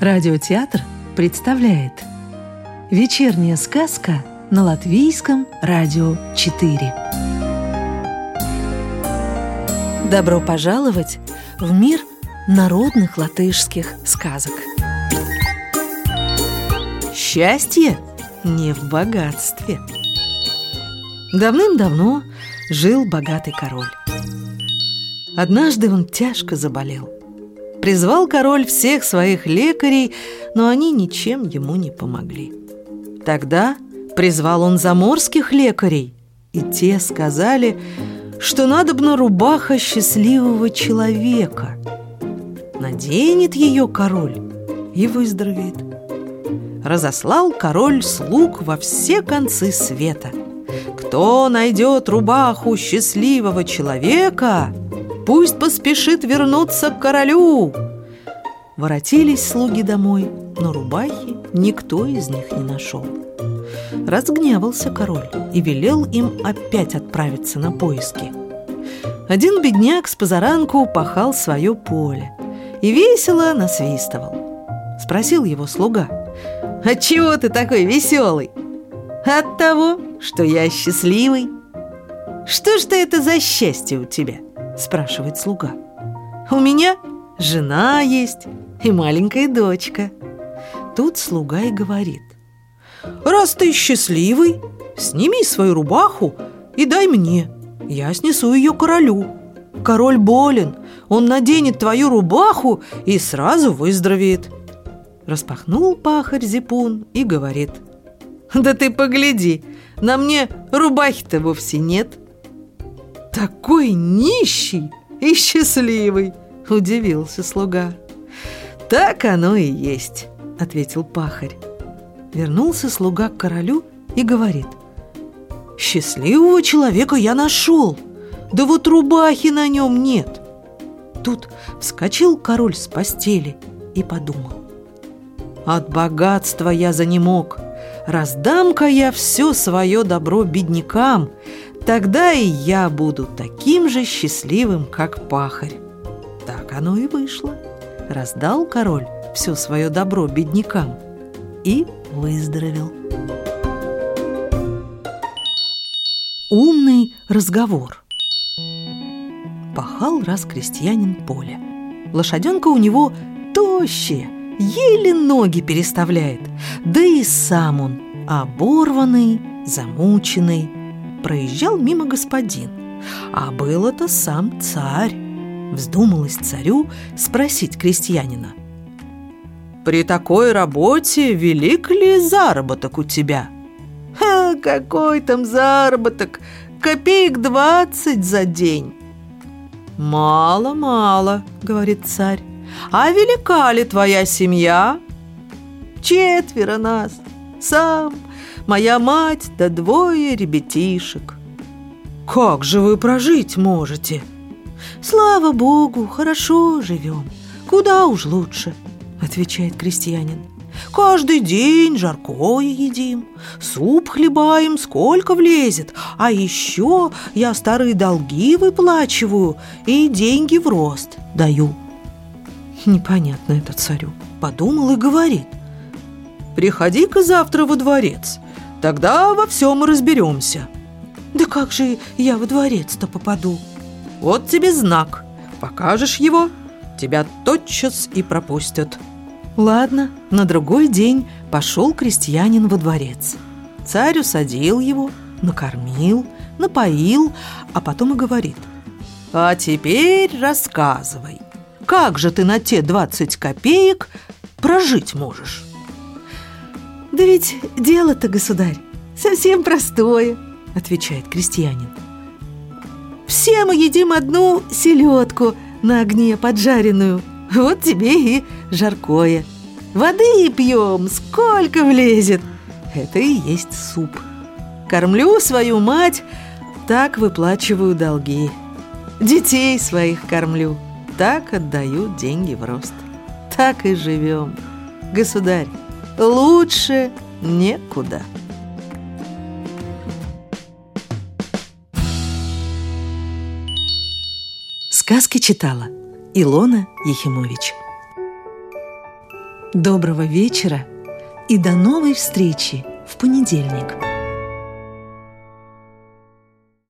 Радиотеатр представляет Вечерняя сказка на Латвийском радио 4 Добро пожаловать в мир народных латышских сказок. Счастье не в богатстве Давным-давно жил богатый король Однажды он тяжко заболел – Призвал король всех своих лекарей, но они ничем ему не помогли. Тогда призвал он заморских лекарей, и те сказали, что надобна рубаха счастливого человека. Наденет ее король и выздоровеет. Разослал король слуг во все концы света. Кто найдет рубаху счастливого человека, Пусть поспешит вернуться к королю!» Воротились слуги домой, но рубахи никто из них не нашел. Разгневался король и велел им опять отправиться на поиски. Один бедняк с позаранку пахал свое поле и весело насвистывал. Спросил его слуга, «Отчего ты такой веселый?» «От того, что я счастливый». «Что ж это за счастье у тебя?» спрашивает слуга. «У меня жена есть и маленькая дочка». Тут слуга и говорит. «Раз ты счастливый, сними свою рубаху и дай мне. Я снесу ее королю. Король болен, он наденет твою рубаху и сразу выздоровеет». Распахнул пахарь зипун и говорит. «Да ты погляди, на мне рубахи-то вовсе нет» такой нищий и счастливый!» – удивился слуга. «Так оно и есть», – ответил пахарь. Вернулся слуга к королю и говорит. «Счастливого человека я нашел, да вот рубахи на нем нет». Тут вскочил король с постели и подумал. «От богатства я занемог, раздам-ка я все свое добро беднякам, Тогда и я буду таким же счастливым, как пахарь. Так оно и вышло. Раздал король все свое добро беднякам и выздоровел. Умный разговор Пахал раз крестьянин поле. Лошаденка у него тощая, еле ноги переставляет, да и сам он оборванный, замученный, проезжал мимо господин, а был это сам царь. Вздумалось царю спросить крестьянина. «При такой работе велик ли заработок у тебя?» «Ха, какой там заработок? Копеек двадцать за день!» «Мало-мало», — говорит царь. «А велика ли твоя семья?» «Четверо нас. Сам, моя мать да двое ребятишек. Как же вы прожить можете? Слава Богу, хорошо живем. Куда уж лучше, отвечает крестьянин. Каждый день жаркое едим, суп хлебаем, сколько влезет, а еще я старые долги выплачиваю и деньги в рост даю. Непонятно это царю. Подумал и говорит. Приходи-ка завтра во дворец, Тогда во всем разберемся. Да как же я во дворец-то попаду? Вот тебе знак. Покажешь его, тебя тотчас и пропустят. Ладно, на другой день пошел крестьянин во дворец. Царь усадил его, накормил, напоил, а потом и говорит. А теперь рассказывай, как же ты на те 20 копеек прожить можешь? «Да ведь дело-то, государь, совсем простое», — отвечает крестьянин. «Все мы едим одну селедку на огне поджаренную, вот тебе и жаркое. Воды пьем, сколько влезет, это и есть суп. Кормлю свою мать, так выплачиваю долги. Детей своих кормлю, так отдают деньги в рост. Так и живем. Государь, лучше некуда. Сказки читала Илона Ехимович. Доброго вечера и до новой встречи в понедельник.